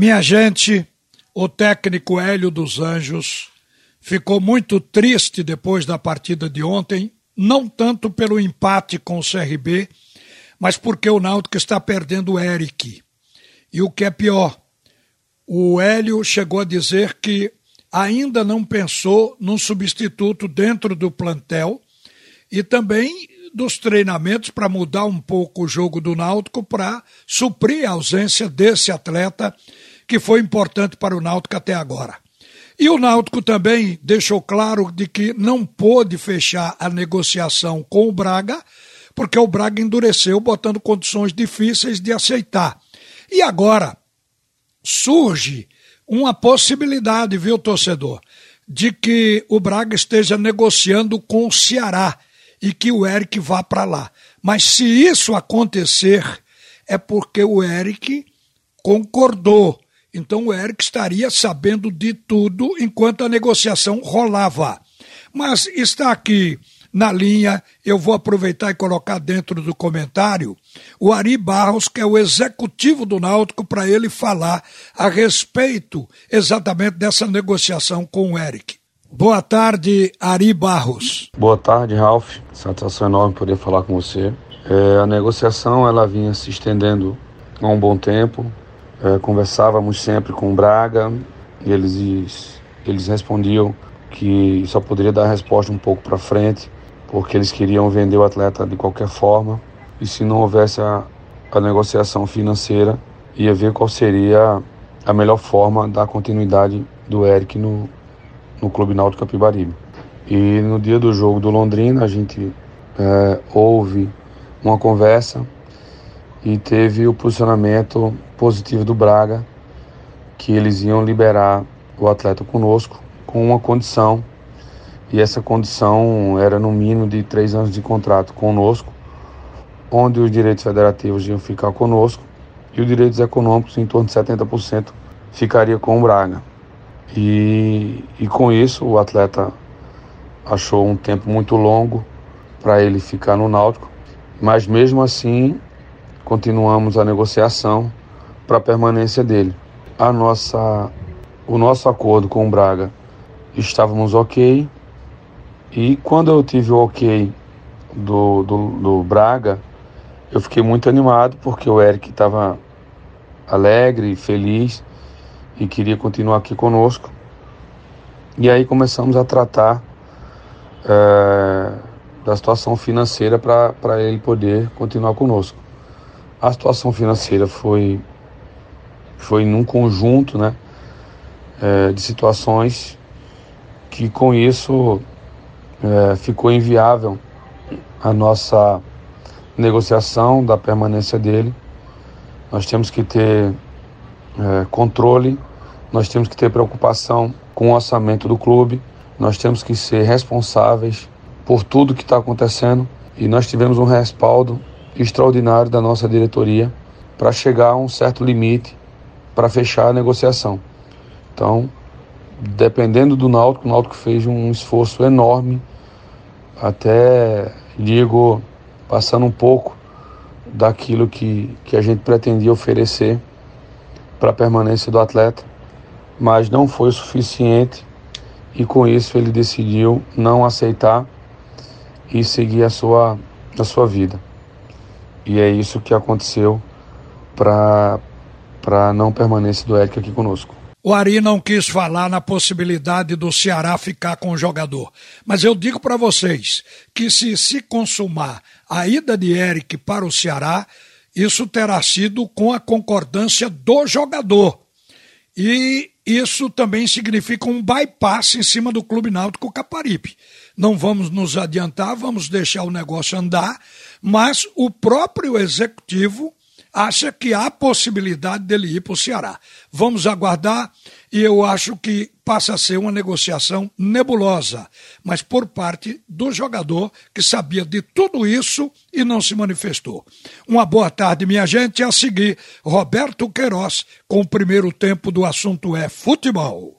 Minha gente, o técnico Hélio dos Anjos ficou muito triste depois da partida de ontem, não tanto pelo empate com o CRB, mas porque o Náutico está perdendo o Eric. E o que é pior, o Hélio chegou a dizer que ainda não pensou num substituto dentro do plantel e também dos treinamentos para mudar um pouco o jogo do Náutico para suprir a ausência desse atleta que foi importante para o Náutico até agora. E o Náutico também deixou claro de que não pôde fechar a negociação com o Braga, porque o Braga endureceu, botando condições difíceis de aceitar. E agora surge uma possibilidade, viu, torcedor, de que o Braga esteja negociando com o Ceará e que o Eric vá para lá. Mas se isso acontecer, é porque o Eric concordou então o Eric estaria sabendo de tudo enquanto a negociação rolava. Mas está aqui na linha, eu vou aproveitar e colocar dentro do comentário o Ari Barros, que é o executivo do Náutico, para ele falar a respeito exatamente dessa negociação com o Eric. Boa tarde, Ari Barros. Boa tarde, Ralph. Satisfação enorme poder falar com você. É, a negociação ela vinha se estendendo há um bom tempo. É, conversávamos sempre com o Braga e eles, eles respondiam que só poderia dar a resposta um pouco para frente, porque eles queriam vender o atleta de qualquer forma e se não houvesse a, a negociação financeira, ia ver qual seria a melhor forma da continuidade do Eric no, no Clube Náutico Capibaribe. E no dia do jogo do Londrina, a gente é, houve uma conversa e teve o posicionamento positivo do Braga, que eles iam liberar o atleta conosco com uma condição, e essa condição era no mínimo de três anos de contrato conosco, onde os direitos federativos iam ficar conosco e os direitos econômicos, em torno de 70%, ficaria com o Braga. E, e com isso o atleta achou um tempo muito longo para ele ficar no Náutico, mas mesmo assim continuamos a negociação para a permanência dele. A nossa, o nosso acordo com o Braga estávamos ok e quando eu tive o ok do, do, do Braga, eu fiquei muito animado porque o Eric estava alegre, feliz e queria continuar aqui conosco. E aí começamos a tratar é, da situação financeira para ele poder continuar conosco a situação financeira foi foi num conjunto né, é, de situações que com isso é, ficou inviável a nossa negociação da permanência dele. Nós temos que ter é, controle, nós temos que ter preocupação com o orçamento do clube, nós temos que ser responsáveis por tudo que está acontecendo e nós tivemos um respaldo extraordinário da nossa diretoria para chegar a um certo limite para fechar a negociação. Então, dependendo do Náutico, o Náutico fez um esforço enorme, até digo, passando um pouco daquilo que, que a gente pretendia oferecer para a permanência do atleta, mas não foi o suficiente e com isso ele decidiu não aceitar e seguir a sua, a sua vida. E é isso que aconteceu para a não permanência do Eric aqui conosco. O Ari não quis falar na possibilidade do Ceará ficar com o jogador. Mas eu digo para vocês que se se consumar a ida de Eric para o Ceará, isso terá sido com a concordância do jogador. E isso também significa um bypass em cima do Clube Náutico Caparibe. Não vamos nos adiantar, vamos deixar o negócio andar, mas o próprio executivo acha que há possibilidade dele ir para o Ceará. Vamos aguardar e eu acho que passa a ser uma negociação nebulosa, mas por parte do jogador que sabia de tudo isso e não se manifestou. Uma boa tarde, minha gente. A seguir, Roberto Queiroz com o primeiro tempo do assunto é futebol.